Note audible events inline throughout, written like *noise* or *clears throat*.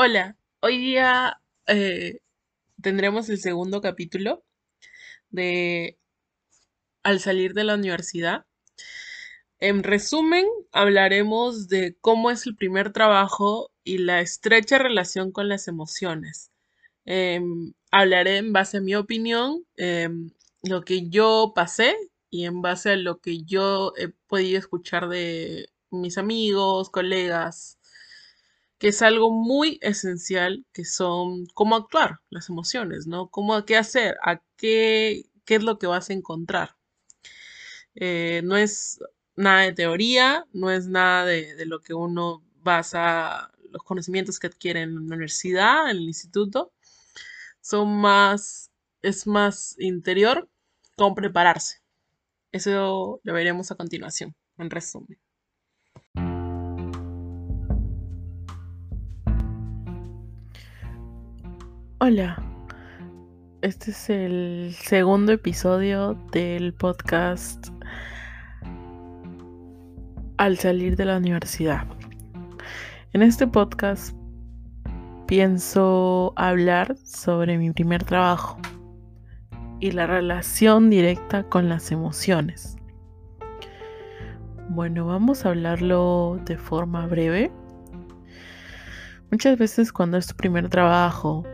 Hola, hoy día eh, tendremos el segundo capítulo de Al salir de la universidad. En resumen, hablaremos de cómo es el primer trabajo y la estrecha relación con las emociones. Em, hablaré en base a mi opinión, em, lo que yo pasé y en base a lo que yo he podido escuchar de mis amigos, colegas, que es algo muy esencial, que son cómo actuar, las emociones, ¿no? Cómo, qué hacer, a qué, qué es lo que vas a encontrar. Eh, no es nada de teoría, no es nada de, lo que uno basa los conocimientos que adquiere en la universidad, en el instituto. Son más, es más interior con prepararse. Eso lo veremos a continuación, en resumen. Hola, este es el segundo episodio del podcast Al salir de la universidad. En este podcast pienso hablar sobre mi primer trabajo y la relación directa con las emociones. Bueno, vamos a hablarlo de forma breve. Muchas veces cuando es tu primer trabajo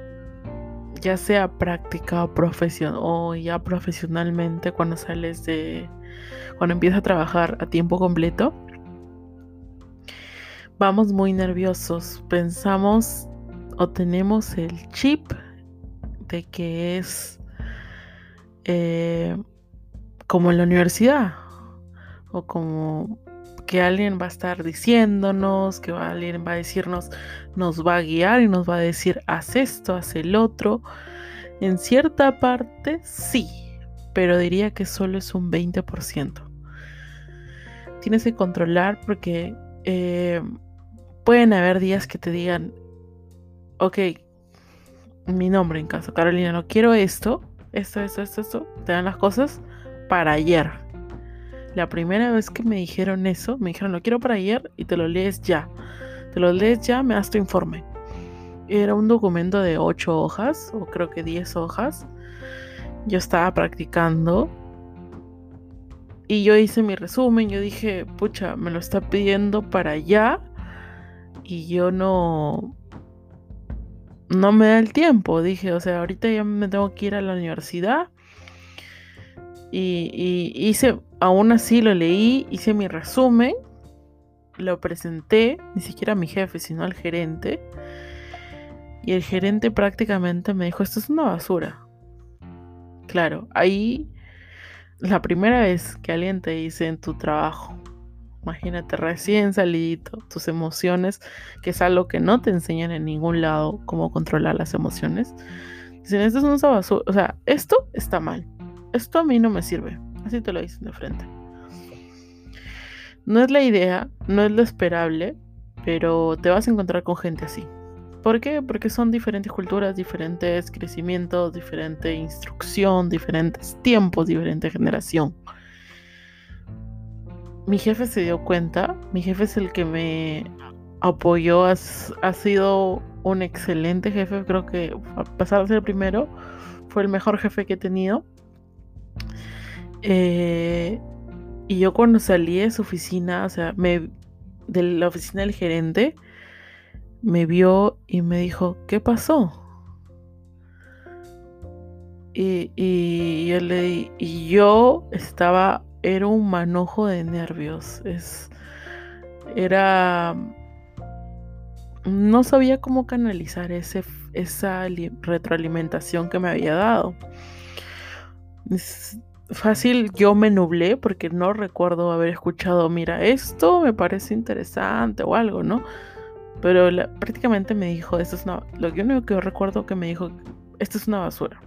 ya sea práctica o profesión o ya profesionalmente cuando sales de cuando empiezas a trabajar a tiempo completo vamos muy nerviosos. Pensamos o tenemos el chip de que es eh, como en la universidad o como que alguien va a estar diciéndonos, que alguien va a decirnos, nos va a guiar y nos va a decir, haz esto, haz el otro. En cierta parte sí, pero diría que solo es un 20%. Tienes que controlar porque eh, pueden haber días que te digan, ok, mi nombre en caso, Carolina, no quiero esto, esto, esto, esto, esto, te dan las cosas para ayer la primera vez que me dijeron eso, me dijeron, lo quiero para ayer y te lo lees ya. Te lo lees ya, me das tu informe. Era un documento de 8 hojas, o creo que 10 hojas. Yo estaba practicando y yo hice mi resumen. Yo dije, pucha, me lo está pidiendo para allá y yo no. No me da el tiempo. Dije, o sea, ahorita ya me tengo que ir a la universidad. Y, hice aún así lo leí, hice mi resumen, lo presenté, ni siquiera a mi jefe, sino al gerente. Y el gerente prácticamente me dijo, esto es una basura. Claro, ahí la primera vez que alguien te dice en tu trabajo, imagínate recién salido, tus emociones, que es algo que no te enseñan en ningún lado, cómo controlar las emociones. Dicen, esto es una basura, o sea, esto está mal, esto a mí no me sirve, Así te lo dicen de frente. No es la idea, no es lo esperable, pero te vas a encontrar con gente así. ¿Por qué? Porque son diferentes culturas, diferentes crecimientos, diferente instrucción, diferentes tiempos, diferente generación. Mi jefe se dio cuenta, mi jefe es el que me apoyó, ha, sido un excelente jefe, creo que a pasar a ser el primero, fue el mejor jefe que he tenido. Eh, y yo cuando salí de su oficina, o sea, me, de la oficina del gerente, me vio y me dijo, ¿qué pasó? Y, y, yo le y yo estaba, era un manojo de nervios. Es, era, no sabía cómo canalizar ese, esa retroalimentación que me había dado fácil yo me nublé porque no recuerdo haber escuchado, mira, esto me parece interesante o algo, ¿no? Pero prácticamente me dijo, esto es una, lo único que recuerdo que me dijo, esto es una basura.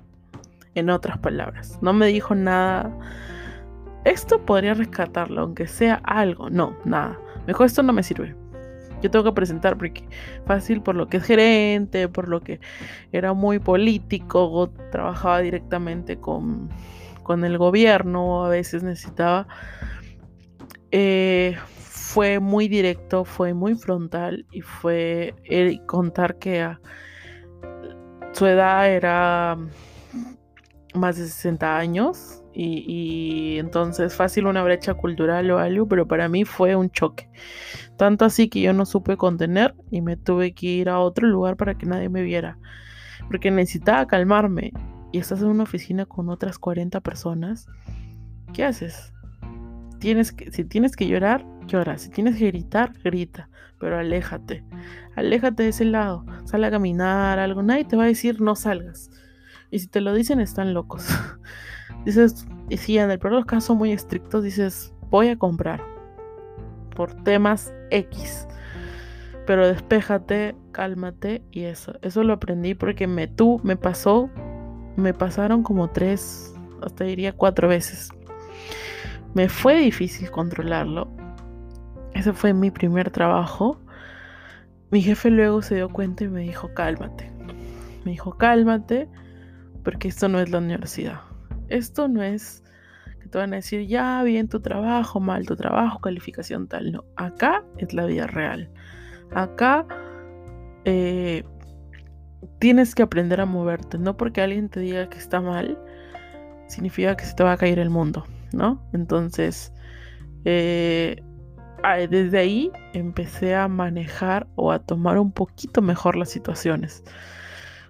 En otras palabras, no me dijo nada. Esto podría rescatarlo, aunque sea algo. No, nada. Mejor esto no me sirve. Yo tengo que presentar porque fácil por lo que es gerente, por lo que era muy político, trabajaba directamente con con el gobierno, a veces necesitaba. Eh, fue muy directo, fue muy frontal y fue contar que a, su edad era más de 60 años y, entonces fácil una brecha cultural o algo, pero para mí fue un choque. Tanto así que yo no supe contener y me tuve que ir a otro lugar para que nadie me viera, porque necesitaba calmarme. Y estás en una oficina con otras 40 personas, ¿qué haces? Tienes que, si tienes que llorar, llora. Si tienes que gritar, grita. Pero aléjate. Aléjate de ese lado. Sal a caminar, algo. Nadie te va a decir no salgas. Y si te lo dicen, están locos. *laughs* dices, y si en el peor de los casos muy estrictos, dices, voy a comprar. Por temas X. Pero despéjate, cálmate y eso. Eso lo aprendí porque me, tú, me pasó, me pasaron como tres, hasta diría cuatro veces. Me fue difícil controlarlo. Ese fue mi primer trabajo. Mi jefe luego se dio cuenta y me dijo, cálmate. Me dijo, cálmate porque esto no es la universidad. Esto no es que te van a decir, ya, bien tu trabajo, mal tu trabajo, calificación tal. No, acá es la vida real. Acá eh, tienes que aprender a moverte. No porque alguien te diga que está mal, significa que se te va a caer el mundo, ¿no? Entonces, eh, desde ahí empecé a manejar o a tomar un poquito mejor las situaciones.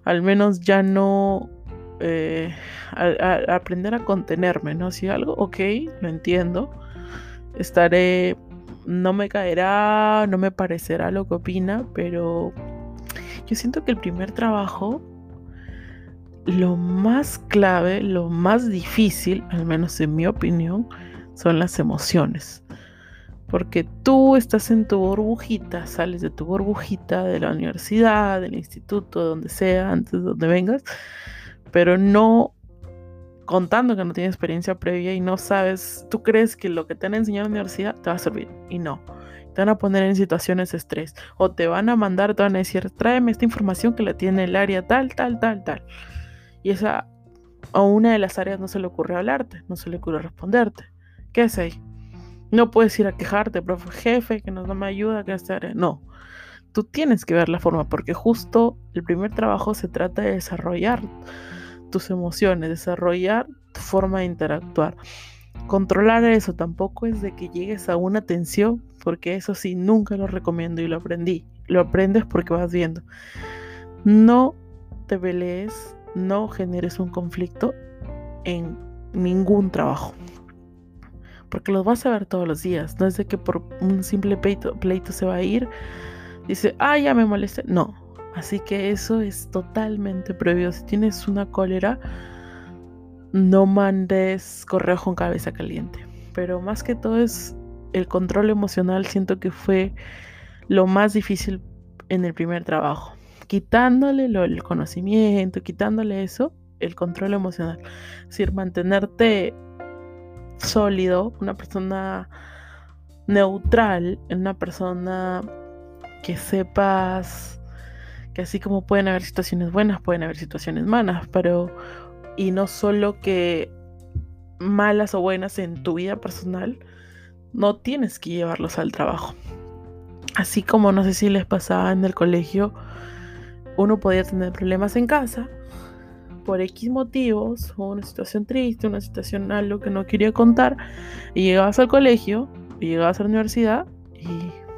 Al menos ya no eh, aprender a contenerme, ¿no? Si algo, ok, lo entiendo. Estaré, no me caerá, no me parecerá lo que opina, pero yo siento que el primer trabajo, lo más clave, lo más difícil, al menos en mi opinión, son las emociones. Porque tú estás en tu burbujita, sales de tu burbujita de la universidad, del instituto, donde sea, antes de donde vengas, pero no contando que no tienes experiencia previa y no sabes, tú crees que lo que te han enseñado en la universidad te va a servir y no. Te van a poner en situaciones de estrés o te van a mandar, te van a decir, tráeme esta información que la tiene el área tal, tal, tal, tal. Y esa a una de las áreas no se le ocurre hablarte, no se le ocurre responderte. ¿Qué es ahí? No puedes ir a quejarte, profe, jefe, que no, no me ayuda, que esta área. No. Tú tienes que ver la forma, porque justo el primer trabajo se trata de desarrollar tus emociones, desarrollar tu forma de interactuar. Controlar eso tampoco es de que llegues a una tensión, porque eso sí, nunca lo recomiendo y lo aprendí. Lo aprendes porque vas viendo. No te pelees, no generes un conflicto en ningún trabajo. Porque los vas a ver todos los días. No es de que por un simple pleito, pleito se va a ir. Dice, ah, ya me molesté. No, Así que eso es totalmente prohibido. Si tienes una cólera, no mandes correo con cabeza caliente. Pero más que todo es el control emocional, siento que fue lo más difícil en el primer trabajo. Quitándole el conocimiento, quitándole eso, el control emocional. Es decir, mantenerte sólido, una persona neutral, una persona que sepas que así como pueden haber situaciones buenas, pueden haber situaciones malas, pero y no solo que malas o buenas en tu vida personal, no tienes que llevarlos al trabajo. Así como no sé si les pasaba en el colegio, uno podía tener problemas en casa por X motivos, una situación triste, una situación algo que no quería contar, y llegabas al colegio, y llegabas a la universidad, y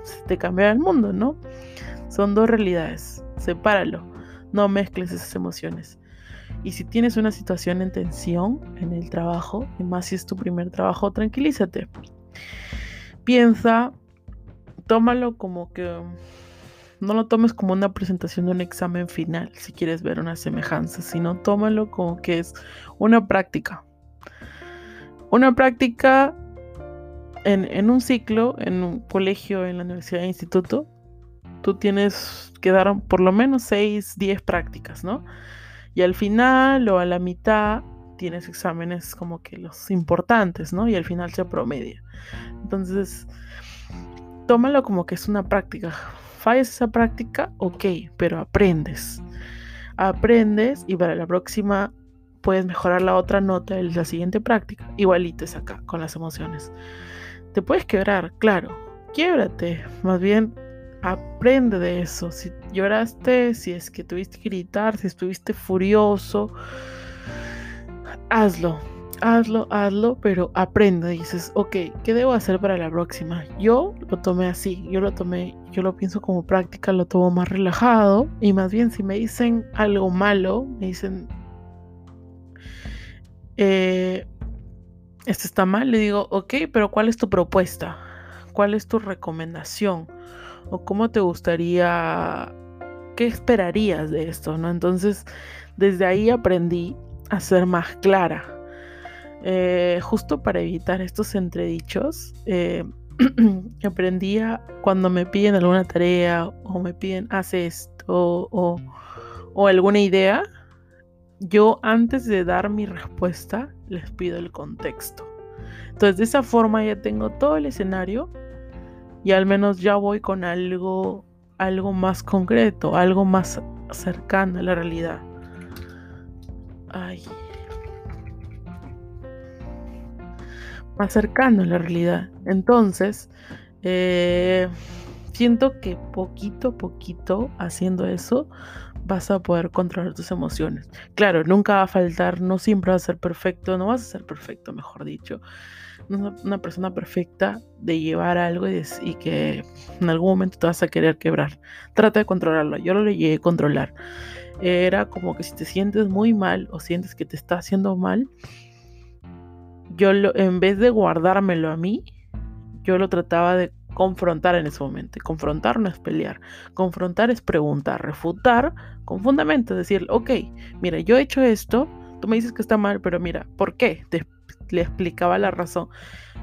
se te cambia el mundo, ¿no? Son dos realidades sepáralo, no mezcles esas emociones. Y si tienes una situación en tensión en el trabajo, y más si es tu primer trabajo, tranquilízate. Piensa, tómalo como que no lo tomes como una presentación de un examen final, si quieres ver una semejanza, sino tómalo como que es una práctica. Una práctica en, en un ciclo, en un colegio, en la universidad, instituto, tú tienes que dar por lo menos 6, 10 prácticas, ¿no? Y al final o a la mitad tienes exámenes como que los importantes, ¿no? Y al final se promedia. Entonces, tómalo como que es una práctica. Fallas esa práctica, ok, pero aprendes. Aprendes y para la próxima puedes mejorar la otra nota de la siguiente práctica. Igualito es acá con las emociones. Te puedes quebrar, claro, quiebrate, más bien aprende de eso. Si lloraste, si es que tuviste que gritar, si estuviste furioso, hazlo, hazlo, hazlo, pero aprende. Dices, ok, ¿qué debo hacer para la próxima? Yo lo tomé así, yo lo tomé, yo lo pienso como práctica, lo tomo más relajado y más bien si me dicen algo malo, me dicen, eh, esto está mal, le digo, ok, pero ¿cuál es tu propuesta? ¿Cuál es tu recomendación? ¿O cómo te gustaría, qué esperarías de esto? ¿no? Entonces, desde ahí aprendí a ser más clara. Eh, justo para evitar estos entredichos, eh, *clears throat* aprendía cuando me piden alguna tarea o me piden haz esto o, o alguna idea, yo antes de dar mi respuesta les pido el contexto. Entonces de esa forma ya tengo todo el escenario y al menos ya voy con algo, algo más concreto, algo más cercano a la realidad. Ay. Más cercano a la realidad. Entonces, eh, siento que poquito a poquito haciendo eso vas a poder controlar tus emociones. Claro, nunca va a faltar, no siempre va a ser perfecto, no vas a ser perfecto, mejor dicho. No es una persona perfecta de llevar algo y, y, que en algún momento te vas a querer quebrar. Trata de controlarlo. Yo lo llegué a controlar. Era como que si te sientes muy mal o sientes que te está haciendo mal, yo lo, en vez de guardármelo a mí, yo lo trataba de confrontar en ese momento. Confrontar no es pelear. Confrontar es preguntar, refutar con fundamento. Decir, ok, mira, yo he hecho esto, tú me dices que está mal, pero mira, ¿por qué? Te, le explicaba la razón.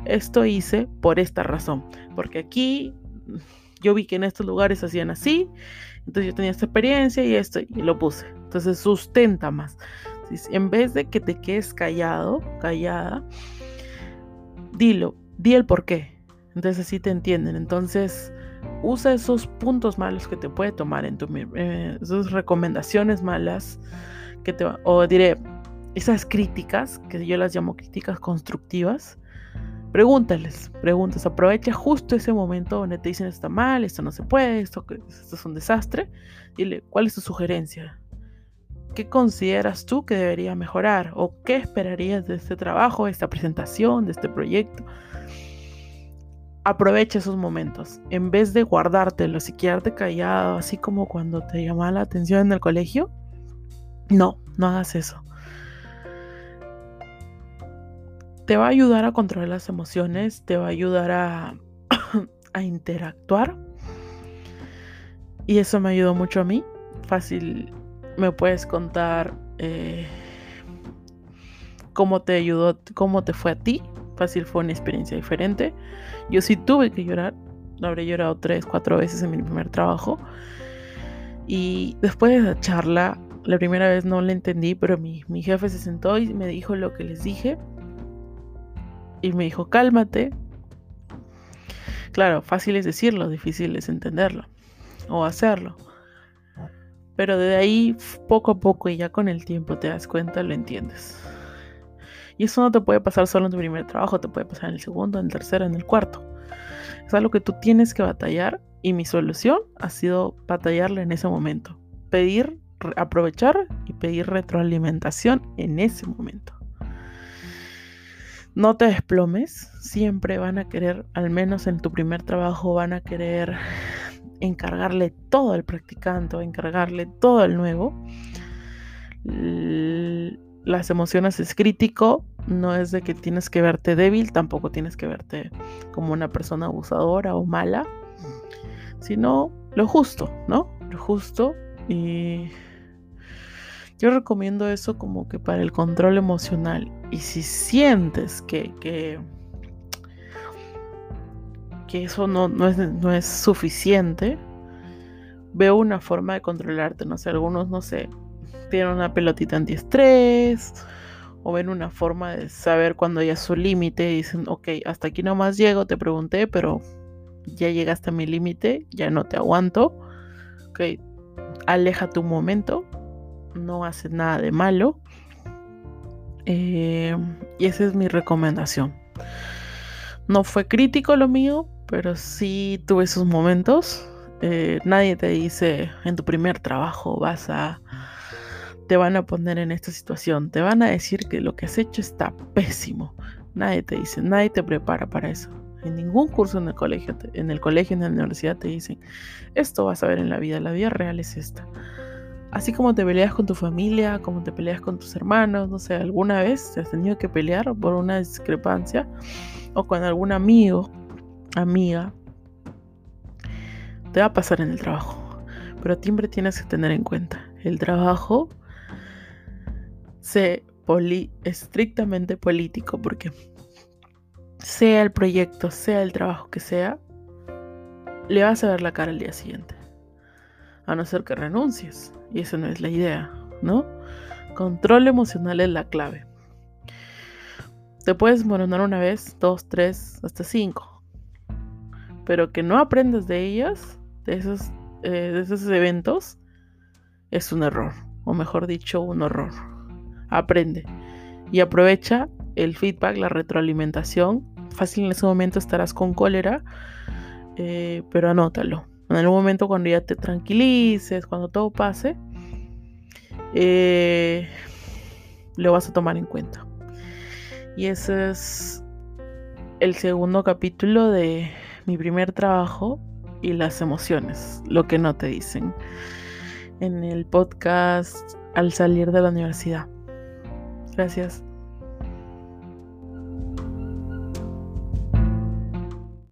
Esto hice por esta razón. Porque aquí yo vi que en estos lugares hacían así. Entonces yo tenía esta experiencia y esto, y lo puse. Entonces sustenta más. En vez de que te quedes callado, callada, dilo, di el por qué entonces así te entienden. Entonces usa esos puntos malos que te puede tomar en tu... Eh, esas recomendaciones malas que te... O diré, esas críticas, que yo las llamo críticas constructivas. Pregúntales, preguntas, aprovecha justo ese momento donde te dicen está mal, esto no se puede, esto, esto es un desastre. Dile, ¿cuál es tu sugerencia? ¿Qué consideras tú que debería mejorar? ¿O qué esperarías de este trabajo, de esta presentación, de este proyecto? aprovecha esos momentos. En vez de guardártelos y quedarte callado, así como cuando te llamaba la atención en el colegio, no, no hagas eso. Te va a ayudar a controlar las emociones, te va a ayudar *coughs* a, interactuar. Y eso me ayudó mucho a mí. Fácil, me puedes contar eh, cómo te ayudó, cómo te fue a ti fácil fue una experiencia diferente. Yo sí tuve que llorar, lo habré llorado tres, cuatro veces en mi primer trabajo. Y después de la charla, la primera vez no la entendí, pero mi jefe se sentó y me dijo lo que les dije. Y me dijo, cálmate. Claro, fácil es decirlo, difícil es entenderlo o hacerlo. Pero de ahí, poco a poco y ya con el tiempo te das cuenta, lo entiendes. Y eso no te puede pasar solo en tu primer trabajo, te puede pasar en el segundo, en el tercero, en el cuarto. Es algo que tú tienes que batallar y mi solución ha sido batallarle en ese momento. Pedir, aprovechar y pedir retroalimentación en ese momento. No te desplomes, siempre van a querer, al menos en tu primer trabajo, van a querer encargarle todo al practicante o encargarle todo al nuevo las emociones es crítico, no es de que tienes que verte débil, tampoco tienes que verte como una persona abusadora o mala, sino lo justo, ¿no? Lo justo y yo recomiendo eso como que para el control emocional. Y si sientes que, que, eso no, no, es, no es suficiente, veo una forma de controlarte. No sé, algunos, no sé, tienen una pelotita antiestrés o ven una forma de saber cuando ya es su límite y dicen, ok, hasta aquí nomás llego, te pregunté, pero ya llegaste a mi límite, ya no te aguanto. Ok, aléjate un momento, no haces nada de malo. Eh, y esa es mi recomendación. No fue crítico lo mío, pero sí tuve esos momentos. Eh, nadie te dice en tu primer trabajo vas a te van a poner en esta situación, te van a decir que lo que has hecho está pésimo. Nadie te dice, nadie te prepara para eso. En ningún curso en el colegio, en el colegio, en la universidad te dicen, esto vas a ver en la vida, la vida real es esta. Así como te peleas con tu familia, como te peleas con tus hermanos, no sé, alguna vez te has tenido que pelear por una discrepancia o con algún amigo, amiga, te va a pasar en el trabajo. Pero siempre tienes que tener en cuenta, el trabajo se estrictamente político porque sea el proyecto, sea el trabajo que sea, le vas a ver la cara al día siguiente. A no ser que renuncies. Y esa no es la idea, ¿no? Control emocional es la clave. Te puedes moronar una vez, dos, tres, hasta cinco. Pero que no aprendas de ellas, de esos, eh, de esos eventos, es un error. O mejor dicho, un horror. Aprende. Y aprovecha el feedback, la retroalimentación. Fácil en ese momento estarás con cólera, eh, pero anótalo. En algún momento cuando ya te tranquilices, cuando todo pase, eh, lo vas a tomar en cuenta. Y ese es el segundo capítulo de mi primer trabajo y las emociones, lo que no te dicen, en el podcast al salir de la universidad. Gracias.